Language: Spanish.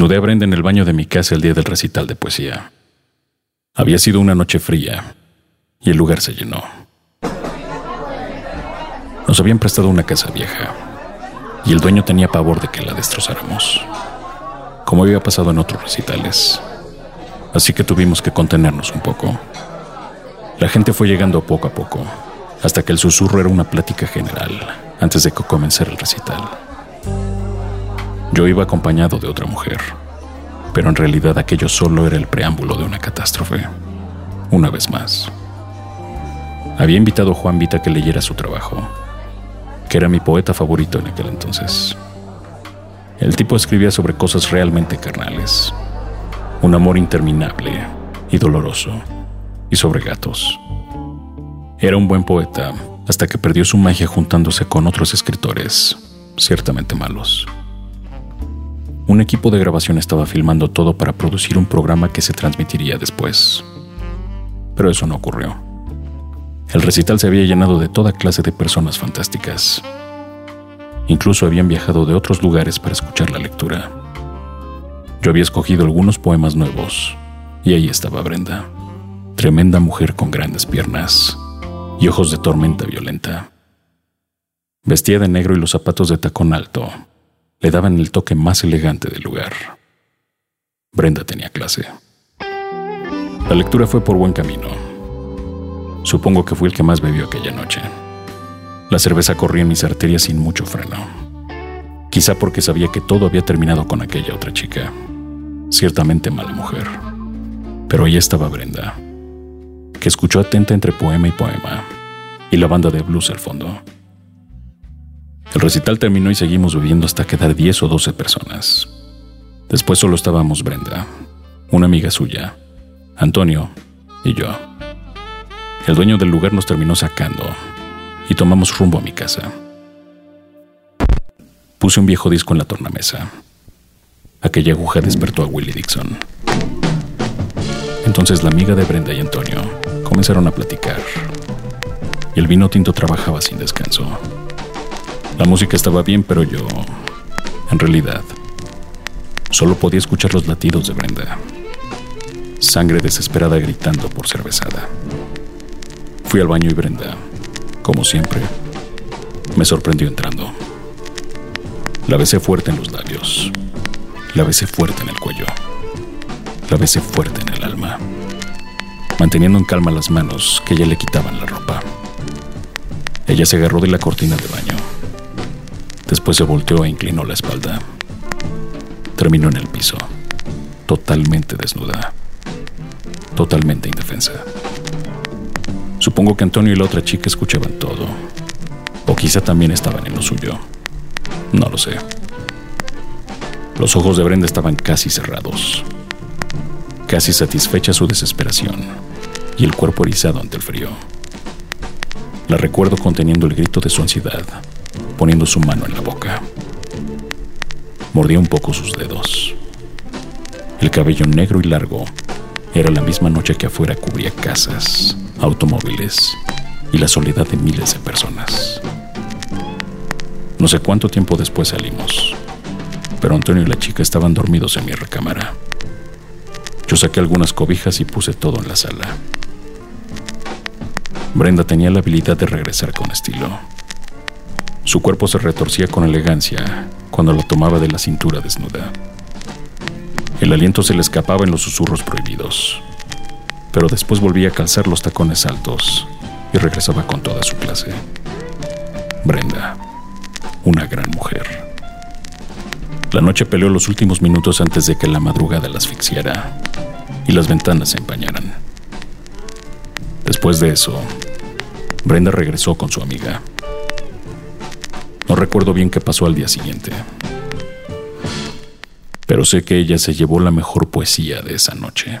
Desnudé a Brenda en el baño de mi casa el día del recital de poesía. Había sido una noche fría y el lugar se llenó. Nos habían prestado una casa vieja y el dueño tenía pavor de que la destrozáramos, como había pasado en otros recitales. Así que tuvimos que contenernos un poco. La gente fue llegando poco a poco, hasta que el susurro era una plática general antes de que comenzara el recital. Yo iba acompañado de otra mujer, pero en realidad aquello solo era el preámbulo de una catástrofe. Una vez más. Había invitado a Juan Vita a que leyera su trabajo, que era mi poeta favorito en aquel entonces. El tipo escribía sobre cosas realmente carnales, un amor interminable y doloroso, y sobre gatos. Era un buen poeta hasta que perdió su magia juntándose con otros escritores, ciertamente malos. Un equipo de grabación estaba filmando todo para producir un programa que se transmitiría después. Pero eso no ocurrió. El recital se había llenado de toda clase de personas fantásticas. Incluso habían viajado de otros lugares para escuchar la lectura. Yo había escogido algunos poemas nuevos, y ahí estaba Brenda, tremenda mujer con grandes piernas y ojos de tormenta violenta. Vestía de negro y los zapatos de tacón alto le daban el toque más elegante del lugar. Brenda tenía clase. La lectura fue por buen camino. Supongo que fui el que más bebió aquella noche. La cerveza corría en mis arterias sin mucho freno. Quizá porque sabía que todo había terminado con aquella otra chica. Ciertamente mala mujer. Pero ahí estaba Brenda, que escuchó atenta entre poema y poema, y la banda de blues al fondo. El recital terminó y seguimos bebiendo hasta quedar 10 o 12 personas. Después solo estábamos Brenda, una amiga suya, Antonio y yo. El dueño del lugar nos terminó sacando y tomamos rumbo a mi casa. Puse un viejo disco en la tornamesa. Aquella aguja despertó a Willie Dixon. Entonces la amiga de Brenda y Antonio comenzaron a platicar. Y el vino tinto trabajaba sin descanso. La música estaba bien, pero yo, en realidad, solo podía escuchar los latidos de Brenda. Sangre desesperada gritando por cervezada. Fui al baño y Brenda, como siempre, me sorprendió entrando. La besé fuerte en los labios. La besé fuerte en el cuello. La besé fuerte en el alma, manteniendo en calma las manos que ya le quitaban la ropa. Ella se agarró de la cortina de baño Después se volteó e inclinó la espalda. Terminó en el piso, totalmente desnuda, totalmente indefensa. Supongo que Antonio y la otra chica escuchaban todo, o quizá también estaban en lo suyo. No lo sé. Los ojos de Brenda estaban casi cerrados, casi satisfecha su desesperación y el cuerpo erizado ante el frío. La recuerdo conteniendo el grito de su ansiedad poniendo su mano en la boca. Mordía un poco sus dedos. El cabello negro y largo era la misma noche que afuera cubría casas, automóviles y la soledad de miles de personas. No sé cuánto tiempo después salimos, pero Antonio y la chica estaban dormidos en mi recámara. Yo saqué algunas cobijas y puse todo en la sala. Brenda tenía la habilidad de regresar con estilo. Su cuerpo se retorcía con elegancia cuando lo tomaba de la cintura desnuda. El aliento se le escapaba en los susurros prohibidos, pero después volvía a calzar los tacones altos y regresaba con toda su clase. Brenda, una gran mujer. La noche peleó los últimos minutos antes de que la madrugada la asfixiara y las ventanas se empañaran. Después de eso, Brenda regresó con su amiga. Recuerdo bien qué pasó al día siguiente. Pero sé que ella se llevó la mejor poesía de esa noche.